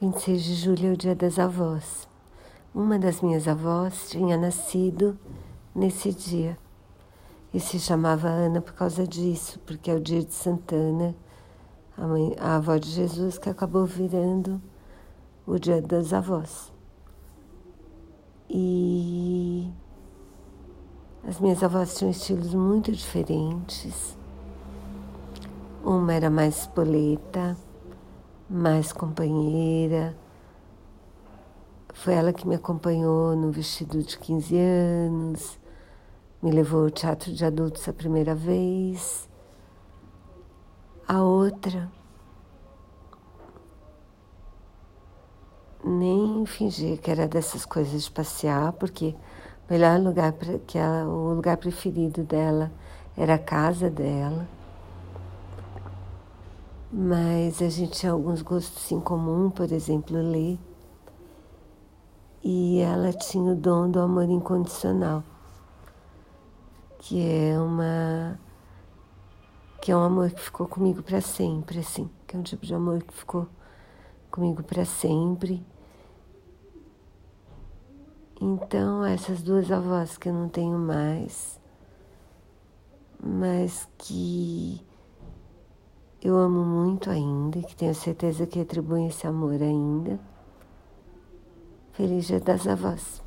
26 de julho é o dia das avós. Uma das minhas avós tinha nascido nesse dia e se chamava Ana por causa disso, porque é o dia de Santana, a, mãe, a avó de Jesus, que acabou virando o dia das avós. E as minhas avós tinham estilos muito diferentes. Uma era mais espoleta, mais companheira. Foi ela que me acompanhou no vestido de 15 anos, me levou ao teatro de adultos a primeira vez. A outra nem fingi que era dessas coisas de passear, porque o melhor lugar que ela, o lugar preferido dela era a casa dela mas a gente tinha alguns gostos em comum, por exemplo, ler. E ela tinha o dom do amor incondicional, que é uma que é um amor que ficou comigo para sempre, assim, que é um tipo de amor que ficou comigo para sempre. Então, essas duas avós que eu não tenho mais, mas que eu amo muito ainda que tenho certeza que atribuem esse amor ainda. Feliz Dia das Avós.